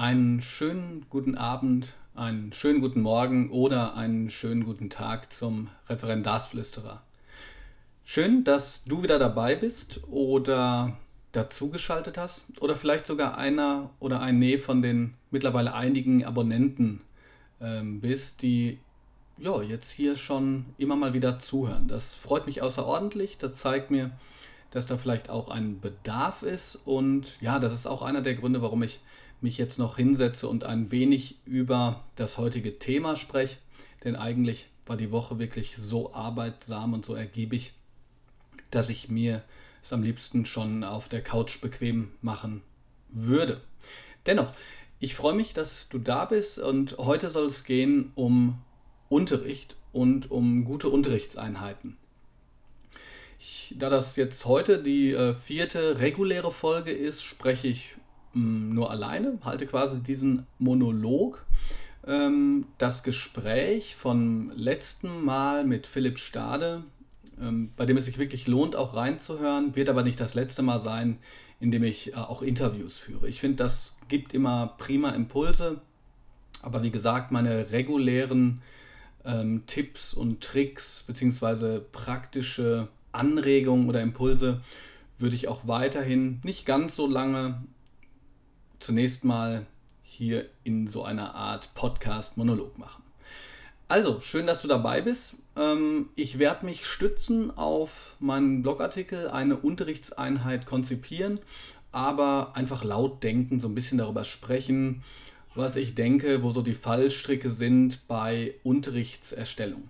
Einen schönen guten Abend, einen schönen guten Morgen oder einen schönen guten Tag zum Referendarsflüsterer. Schön, dass du wieder dabei bist oder dazugeschaltet hast oder vielleicht sogar einer oder ein Nee von den mittlerweile einigen Abonnenten ähm, bist, die ja, jetzt hier schon immer mal wieder zuhören. Das freut mich außerordentlich. Das zeigt mir, dass da vielleicht auch ein Bedarf ist. Und ja, das ist auch einer der Gründe, warum ich mich jetzt noch hinsetze und ein wenig über das heutige Thema spreche. Denn eigentlich war die Woche wirklich so arbeitsam und so ergiebig, dass ich mir es am liebsten schon auf der Couch bequem machen würde. Dennoch, ich freue mich, dass du da bist und heute soll es gehen um Unterricht und um gute Unterrichtseinheiten. Ich, da das jetzt heute die äh, vierte reguläre Folge ist, spreche ich nur alleine, halte quasi diesen Monolog. Ähm, das Gespräch vom letzten Mal mit Philipp Stade, ähm, bei dem es sich wirklich lohnt, auch reinzuhören, wird aber nicht das letzte Mal sein, in dem ich äh, auch Interviews führe. Ich finde, das gibt immer prima Impulse, aber wie gesagt, meine regulären ähm, Tipps und Tricks bzw. praktische Anregungen oder Impulse würde ich auch weiterhin nicht ganz so lange zunächst mal hier in so einer Art Podcast-Monolog machen. Also, schön, dass du dabei bist. Ähm, ich werde mich stützen auf meinen Blogartikel, eine Unterrichtseinheit konzipieren, aber einfach laut denken, so ein bisschen darüber sprechen, was ich denke, wo so die Fallstricke sind bei Unterrichtserstellung.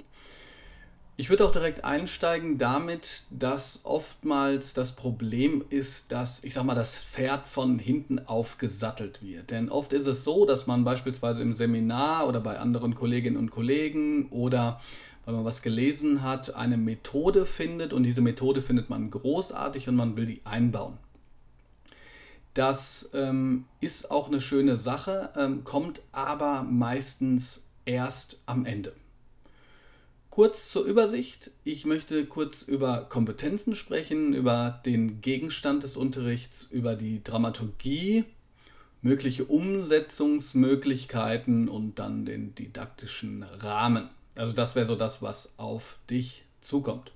Ich würde auch direkt einsteigen damit, dass oftmals das Problem ist, dass, ich sag mal, das Pferd von hinten aufgesattelt wird. Denn oft ist es so, dass man beispielsweise im Seminar oder bei anderen Kolleginnen und Kollegen oder weil man was gelesen hat, eine Methode findet und diese Methode findet man großartig und man will die einbauen. Das ähm, ist auch eine schöne Sache, ähm, kommt aber meistens erst am Ende. Kurz zur Übersicht. Ich möchte kurz über Kompetenzen sprechen, über den Gegenstand des Unterrichts, über die Dramaturgie, mögliche Umsetzungsmöglichkeiten und dann den didaktischen Rahmen. Also das wäre so das, was auf dich zukommt.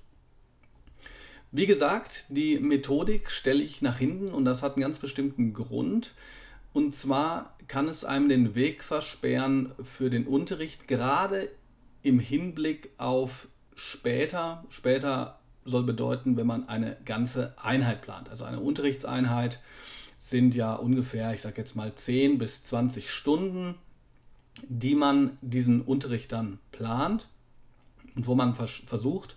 Wie gesagt, die Methodik stelle ich nach hinten und das hat einen ganz bestimmten Grund. Und zwar kann es einem den Weg versperren für den Unterricht, gerade im Hinblick auf später, später soll bedeuten, wenn man eine ganze Einheit plant. Also eine Unterrichtseinheit sind ja ungefähr, ich sage jetzt mal 10 bis 20 Stunden, die man diesen Unterricht dann plant und wo man vers versucht,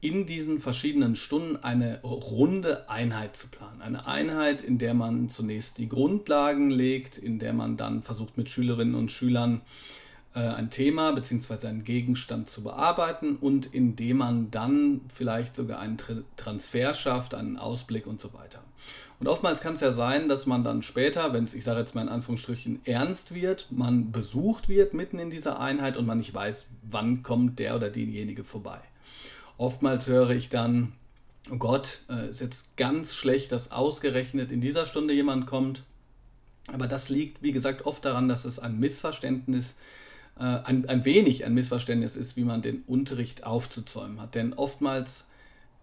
in diesen verschiedenen Stunden eine runde Einheit zu planen. Eine Einheit, in der man zunächst die Grundlagen legt, in der man dann versucht mit Schülerinnen und Schülern ein Thema bzw. einen Gegenstand zu bearbeiten und indem man dann vielleicht sogar einen Transfer schafft, einen Ausblick und so weiter. Und oftmals kann es ja sein, dass man dann später, wenn es, ich sage jetzt mal in Anführungsstrichen, ernst wird, man besucht wird mitten in dieser Einheit und man nicht weiß, wann kommt der oder diejenige vorbei. Oftmals höre ich dann, oh Gott, äh, ist jetzt ganz schlecht, dass ausgerechnet in dieser Stunde jemand kommt. Aber das liegt, wie gesagt, oft daran, dass es ein Missverständnis ist äh, ein, ein wenig ein Missverständnis ist, wie man den Unterricht aufzuzäumen hat. Denn oftmals,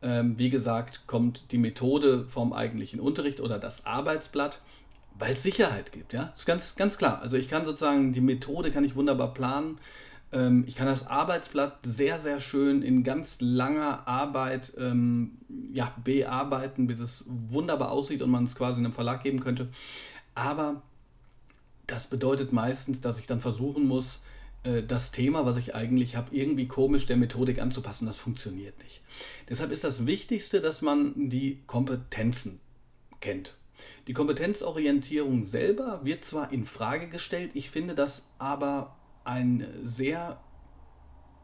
ähm, wie gesagt, kommt die Methode vom eigentlichen Unterricht oder das Arbeitsblatt, weil es Sicherheit gibt. Ja, das ist ganz, ganz klar. Also ich kann sozusagen die Methode kann ich wunderbar planen. Ähm, ich kann das Arbeitsblatt sehr, sehr schön in ganz langer Arbeit ähm, ja, bearbeiten, bis es wunderbar aussieht und man es quasi einem Verlag geben könnte. Aber das bedeutet meistens, dass ich dann versuchen muss, äh, das Thema, was ich eigentlich habe, irgendwie komisch der Methodik anzupassen. Das funktioniert nicht. Deshalb ist das Wichtigste, dass man die Kompetenzen kennt. Die Kompetenzorientierung selber wird zwar in Frage gestellt, ich finde das aber ein sehr,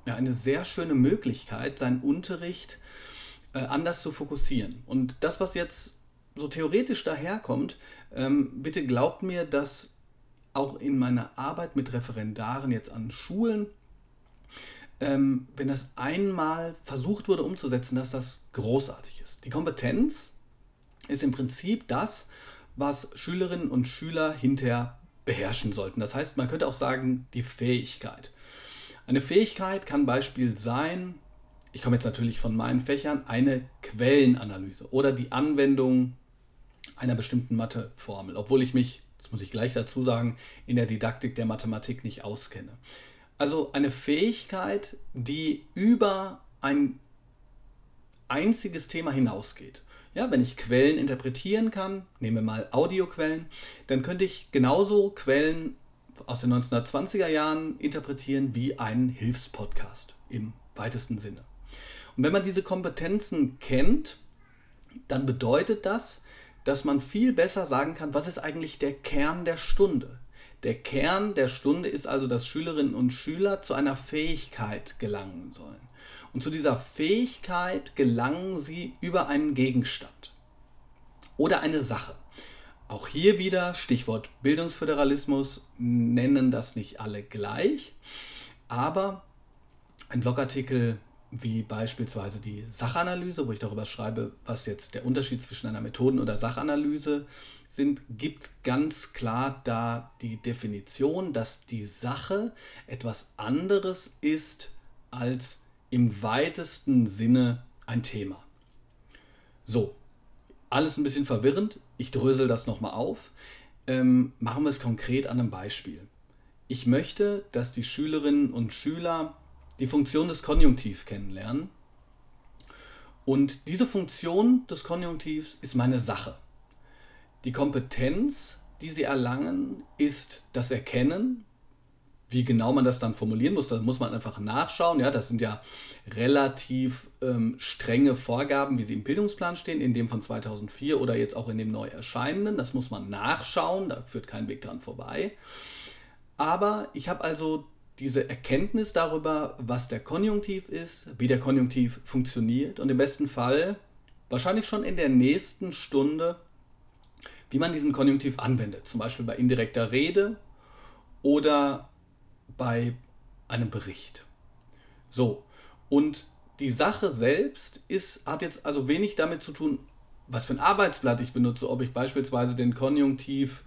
ja, eine sehr schöne Möglichkeit, seinen Unterricht äh, anders zu fokussieren. Und das, was jetzt so theoretisch daherkommt, ähm, bitte glaubt mir, dass auch in meiner Arbeit mit Referendaren jetzt an Schulen, ähm, wenn das einmal versucht wurde umzusetzen, dass das großartig ist. Die Kompetenz ist im Prinzip das, was Schülerinnen und Schüler hinterher beherrschen sollten. Das heißt, man könnte auch sagen, die Fähigkeit. Eine Fähigkeit kann Beispiel sein, ich komme jetzt natürlich von meinen Fächern, eine Quellenanalyse oder die Anwendung einer bestimmten Matheformel, obwohl ich mich, das muss ich gleich dazu sagen, in der Didaktik der Mathematik nicht auskenne. Also eine Fähigkeit, die über ein einziges Thema hinausgeht. Ja, wenn ich Quellen interpretieren kann, nehmen wir mal Audioquellen, dann könnte ich genauso Quellen aus den 1920er Jahren interpretieren wie einen Hilfspodcast im weitesten Sinne. Und wenn man diese Kompetenzen kennt, dann bedeutet das, dass man viel besser sagen kann, was ist eigentlich der Kern der Stunde. Der Kern der Stunde ist also, dass Schülerinnen und Schüler zu einer Fähigkeit gelangen sollen. Und zu dieser Fähigkeit gelangen sie über einen Gegenstand oder eine Sache. Auch hier wieder Stichwort Bildungsföderalismus nennen das nicht alle gleich, aber ein Blogartikel wie beispielsweise die Sachanalyse, wo ich darüber schreibe, was jetzt der Unterschied zwischen einer Methoden- oder Sachanalyse sind, gibt ganz klar da die Definition, dass die Sache etwas anderes ist als im weitesten Sinne ein Thema. So, alles ein bisschen verwirrend. Ich drösel das nochmal auf. Ähm, machen wir es konkret an einem Beispiel. Ich möchte, dass die Schülerinnen und Schüler die Funktion des Konjunktivs kennenlernen. Und diese Funktion des Konjunktivs ist meine Sache. Die Kompetenz, die sie erlangen, ist das Erkennen. Wie genau man das dann formulieren muss, da muss man einfach nachschauen. Ja, das sind ja relativ ähm, strenge Vorgaben, wie sie im Bildungsplan stehen, in dem von 2004 oder jetzt auch in dem neu erscheinenden. Das muss man nachschauen, da führt kein Weg dran vorbei. Aber ich habe also diese Erkenntnis darüber, was der Konjunktiv ist, wie der Konjunktiv funktioniert und im besten Fall wahrscheinlich schon in der nächsten Stunde, wie man diesen Konjunktiv anwendet. Zum Beispiel bei indirekter Rede oder bei einem Bericht. So, und die Sache selbst ist, hat jetzt also wenig damit zu tun, was für ein Arbeitsblatt ich benutze, ob ich beispielsweise den Konjunktiv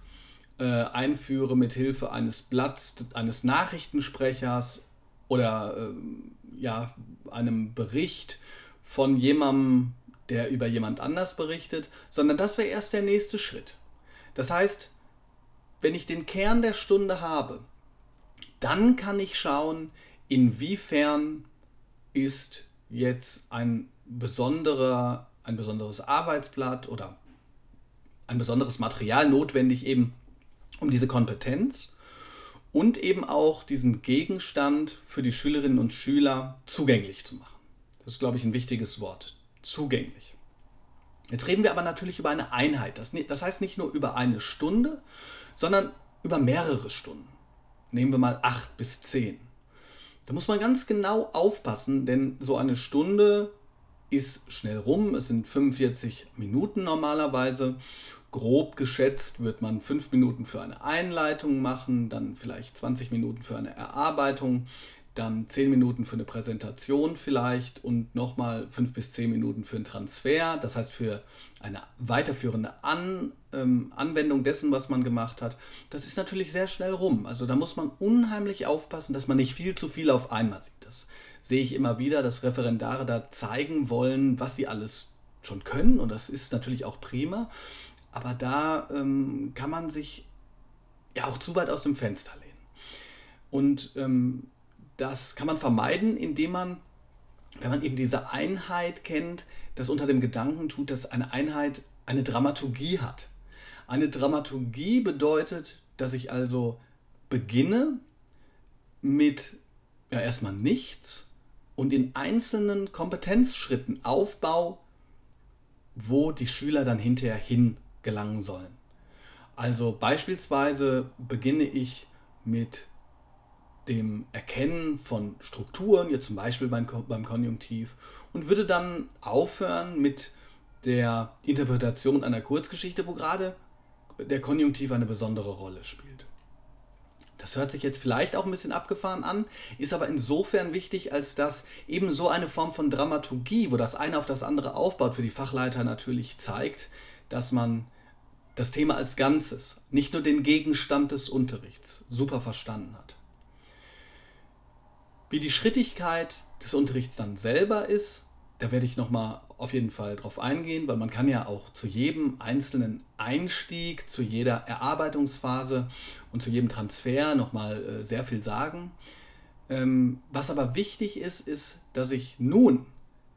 äh, einführe mit Hilfe eines Blatts, eines Nachrichtensprechers oder äh, ja, einem Bericht von jemandem, der über jemand anders berichtet, sondern das wäre erst der nächste Schritt. Das heißt, wenn ich den Kern der Stunde habe, dann kann ich schauen, inwiefern ist jetzt ein besonderer, ein besonderes Arbeitsblatt oder ein besonderes Material notwendig, eben um diese Kompetenz und eben auch diesen Gegenstand für die Schülerinnen und Schüler zugänglich zu machen. Das ist, glaube ich, ein wichtiges Wort. Zugänglich. Jetzt reden wir aber natürlich über eine Einheit. Das, heißt nicht nur über eine Stunde, sondern über mehrere Stunden. Nehmen wir mal acht bis zehn. Da muss man ganz genau aufpassen, denn so eine Stunde ist schnell rum. Es sind 45 Minuten normalerweise grob geschätzt wird man fünf Minuten für eine Einleitung machen, dann vielleicht 20 Minuten für eine Erarbeitung, dann 10 Minuten für eine Präsentation vielleicht und nochmal 5 bis 10 Minuten für einen Transfer, das heißt für eine weiterführende An, ähm, Anwendung dessen, was man gemacht hat. Das ist natürlich sehr schnell rum. Also da muss man unheimlich aufpassen, dass man nicht viel zu viel auf einmal sieht. Das sehe ich immer wieder, dass Referendare da zeigen wollen, was sie alles schon können und das ist natürlich auch prima. Aber da ähm, kann man sich ja auch zu weit aus dem Fenster lehnen. Und ähm, das kann man vermeiden, indem man, wenn man eben diese Einheit kennt, das unter dem Gedanken tut, dass eine Einheit eine Dramaturgie hat. Eine Dramaturgie bedeutet, dass ich also beginne mit ja erstmal nichts und in einzelnen Kompetenzschritten aufbau, wo die Schüler dann hinterher hin gelangen sollen. Also beispielsweise beginne ich mit dem Erkennen von Strukturen, jetzt zum Beispiel beim, beim Konjunktiv, und würde dann aufhören mit der Interpretation einer Kurzgeschichte, wo gerade der Konjunktiv eine besondere Rolle spielt. Das hört sich jetzt vielleicht auch ein bisschen abgefahren an, ist aber insofern wichtig, als dass eben so eine Form von Dramaturgie, wo das eine auf das andere aufbaut, für die Fachleiter natürlich zeigt, dass man das Thema als Ganzes, nicht nur den Gegenstand des Unterrichts, super verstanden hat. Wie die Schrittigkeit des Unterrichts dann selber ist, da werde ich nochmal auf jeden Fall drauf eingehen, weil man kann ja auch zu jedem einzelnen Einstieg, zu jeder Erarbeitungsphase und zu jedem Transfer nochmal äh, sehr viel sagen. Ähm, was aber wichtig ist, ist, dass ich nun,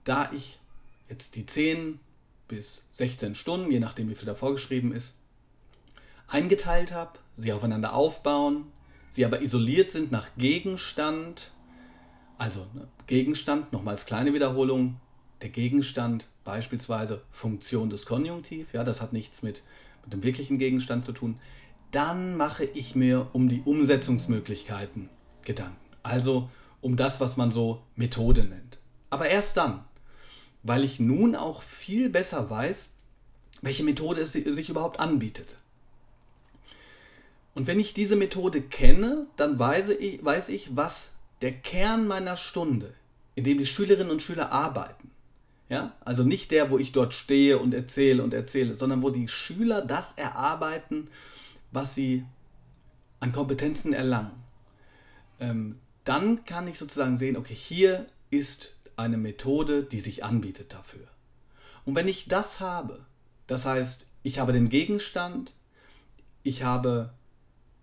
da ich jetzt die 10 bis 16 Stunden, je nachdem wie viel da vorgeschrieben ist, eingeteilt habe, sie aufeinander aufbauen, sie aber isoliert sind nach Gegenstand, also ne, Gegenstand, nochmals kleine Wiederholung, der Gegenstand beispielsweise Funktion des Konjunktiv, ja, das hat nichts mit, mit dem wirklichen Gegenstand zu tun, dann mache ich mir um die Umsetzungsmöglichkeiten Gedanken. Also um das, was man so Methode nennt. Aber erst dann, weil ich nun auch viel besser weiß, welche Methode es sich überhaupt anbietet. Und wenn ich diese Methode kenne, dann weiß ich, weiß ich, was der Kern meiner Stunde, in dem die Schülerinnen und Schüler arbeiten, ja, also nicht der, wo ich dort stehe und erzähle und erzähle, sondern wo die Schüler das erarbeiten, was sie an Kompetenzen erlangen. Ähm, dann kann ich sozusagen sehen, okay, hier ist eine Methode, die sich anbietet dafür. Und wenn ich das habe, das heißt, ich habe den Gegenstand, ich habe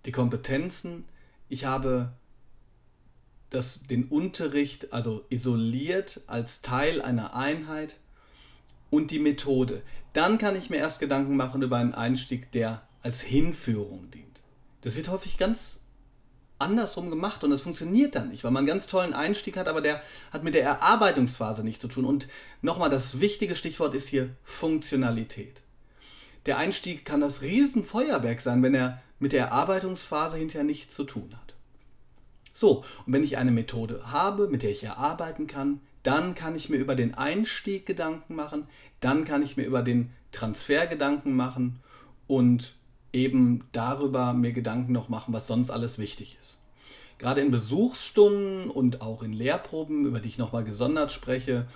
die Kompetenzen, ich habe das, den Unterricht also isoliert als Teil einer Einheit und die Methode. Dann kann ich mir erst Gedanken machen über einen Einstieg, der als Hinführung dient. Das wird häufig ganz andersrum gemacht und es funktioniert dann nicht, weil man einen ganz tollen Einstieg hat, aber der hat mit der Erarbeitungsphase nichts zu tun. Und nochmal, das wichtige Stichwort ist hier Funktionalität. Der Einstieg kann das Riesenfeuerwerk sein, wenn er mit der Erarbeitungsphase hinterher nichts zu tun hat. So, und wenn ich eine Methode habe, mit der ich erarbeiten kann, dann kann ich mir über den Einstieg Gedanken machen, dann kann ich mir über den Transfer Gedanken machen und eben darüber mir Gedanken noch machen, was sonst alles wichtig ist. Gerade in Besuchsstunden und auch in Lehrproben, über die ich nochmal gesondert spreche,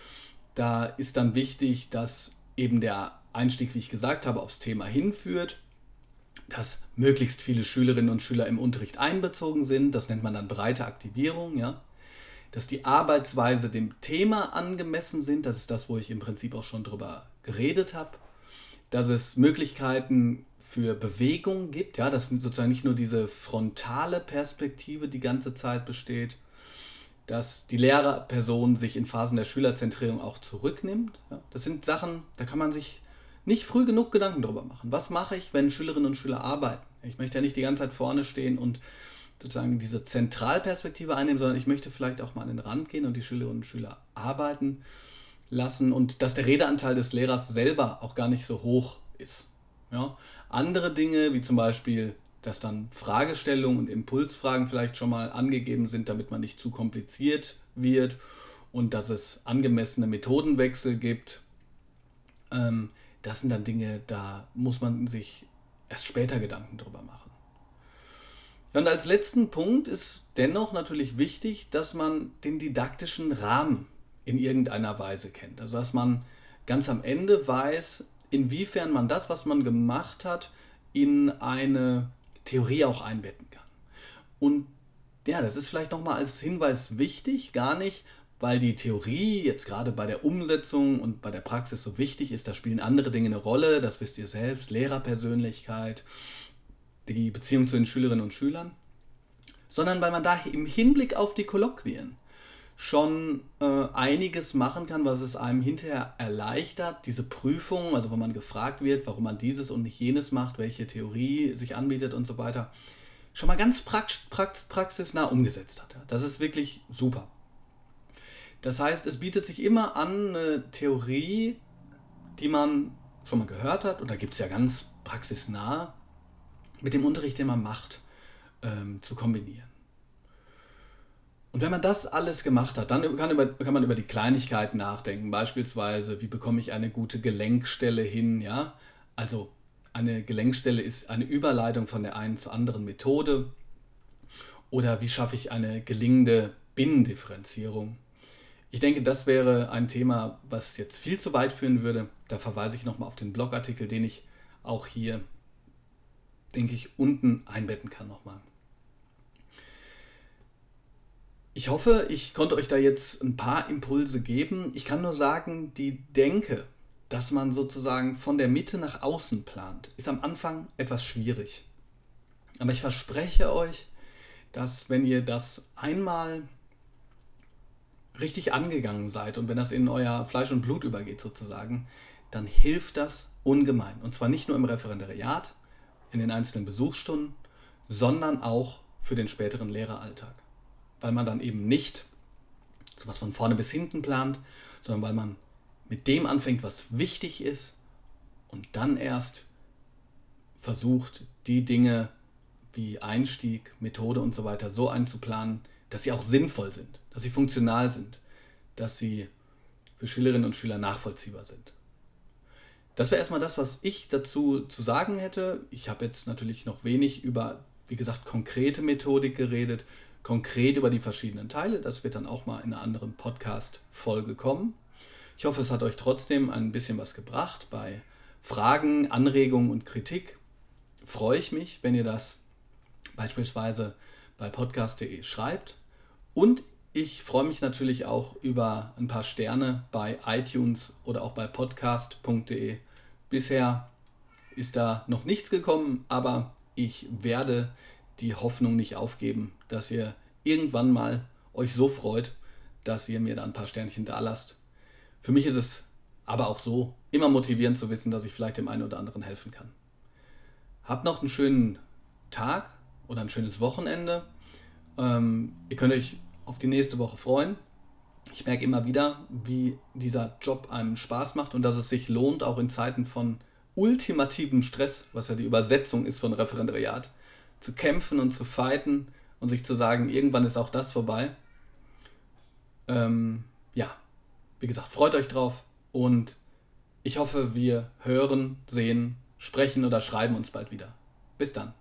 da ist dann wichtig, dass eben der Einstieg, wie ich gesagt habe, aufs Thema hinführt, dass möglichst viele Schülerinnen und Schüler im Unterricht einbezogen sind, das nennt man dann breite Aktivierung, ja. Dass die Arbeitsweise dem Thema angemessen sind, das ist das, wo ich im Prinzip auch schon drüber geredet habe. Dass es Möglichkeiten für Bewegung gibt, ja, dass sozusagen nicht nur diese frontale Perspektive die ganze Zeit besteht, dass die Lehrerperson sich in Phasen der Schülerzentrierung auch zurücknimmt. Ja. Das sind Sachen, da kann man sich nicht früh genug Gedanken darüber machen. Was mache ich, wenn Schülerinnen und Schüler arbeiten? Ich möchte ja nicht die ganze Zeit vorne stehen und sozusagen diese Zentralperspektive einnehmen, sondern ich möchte vielleicht auch mal an den Rand gehen und die Schülerinnen und Schüler arbeiten lassen und dass der Redeanteil des Lehrers selber auch gar nicht so hoch ist. Ja? Andere Dinge, wie zum Beispiel, dass dann Fragestellungen und Impulsfragen vielleicht schon mal angegeben sind, damit man nicht zu kompliziert wird und dass es angemessene Methodenwechsel gibt. Ähm, das sind dann Dinge, da muss man sich erst später Gedanken drüber machen. Und als letzten Punkt ist dennoch natürlich wichtig, dass man den didaktischen Rahmen in irgendeiner Weise kennt. Also dass man ganz am Ende weiß, inwiefern man das, was man gemacht hat, in eine Theorie auch einbetten kann. Und ja, das ist vielleicht nochmal als Hinweis wichtig, gar nicht, weil die Theorie jetzt gerade bei der Umsetzung und bei der Praxis so wichtig ist. Da spielen andere Dinge eine Rolle, das wisst ihr selbst, Lehrerpersönlichkeit, die Beziehung zu den Schülerinnen und Schülern, sondern weil man da im Hinblick auf die Kolloquien schon äh, einiges machen kann, was es einem hinterher erleichtert, diese Prüfung, also wo man gefragt wird, warum man dieses und nicht jenes macht, welche Theorie sich anbietet und so weiter, schon mal ganz prax prax praxisnah umgesetzt hat. Das ist wirklich super. Das heißt, es bietet sich immer an, eine Theorie, die man schon mal gehört hat, und da gibt es ja ganz praxisnah, mit dem Unterricht, den man macht, ähm, zu kombinieren. Und wenn man das alles gemacht hat, dann kann, über, kann, man über die Kleinigkeiten nachdenken. Beispielsweise, wie bekomme ich eine gute Gelenkstelle hin? Ja? Also eine Gelenkstelle ist eine Überleitung von der einen zur anderen Methode. Oder wie schaffe ich eine gelingende Binnendifferenzierung? Ich denke, das wäre ein Thema, was jetzt viel zu weit führen würde. Da verweise ich nochmal auf den Blogartikel, den ich auch hier denke ich, unten einbetten kann nochmal. Ich hoffe, ich konnte euch da jetzt ein paar Impulse geben. Ich kann nur sagen, die Denke, dass man sozusagen von der Mitte nach außen plant, ist am Anfang etwas schwierig. Aber ich verspreche euch, dass wenn ihr das einmal richtig angegangen seid und wenn das in euer Fleisch und Blut übergeht sozusagen, dann hilft das ungemein. Und zwar nicht nur im Referendariat, in den einzelnen Besuchsstunden, sondern auch für den späteren Lehreralltag. Weil man dann eben nicht so was von vorne bis hinten plant, sondern weil man mit dem anfängt, was wichtig ist und dann erst versucht, die Dinge wie Einstieg, Methode und so weiter so einzuplanen, dass sie auch sinnvoll sind, dass sie funktional sind, dass sie für Schülerinnen und Schüler nachvollziehbar sind. Das wäre erstmal das, was ich dazu zu sagen hätte. Ich habe jetzt natürlich noch wenig über, wie gesagt, konkrete Methodik geredet, konkret über die verschiedenen Teile. Das wird dann auch mal in einer anderen Podcast-Folge kommen. Ich hoffe, es hat euch trotzdem ein bisschen was gebracht. Bei Fragen, Anregungen und Kritik freue ich mich, wenn ihr das beispielsweise bei podcast.de schreibt. Und ich freue mich natürlich auch über ein paar Sterne bei iTunes oder auch bei podcast.de. Bisher ist da noch nichts gekommen, aber ich werde die Hoffnung nicht aufgeben, dass ihr irgendwann mal euch so freut, dass ihr mir da ein paar Sternchen da lasst. Für mich ist es aber auch so immer motivierend zu wissen, dass ich vielleicht dem einen oder anderen helfen kann. Habt noch einen schönen Tag oder ein schönes Wochenende. Ähm, ihr könnt euch auf die nächste Woche freuen. Ich merke immer wieder, wie dieser Job einem Spaß macht und dass es sich lohnt, auch in Zeiten von ultimativem Stress, was ja die Übersetzung ist von Referendariat, zu kämpfen und zu fighten und sich zu sagen, irgendwann ist auch das vorbei. Ähm, ja, wie gesagt, freut euch drauf und ich hoffe, wir hören, sehen, sprechen oder schreiben uns bald wieder. Bis dann.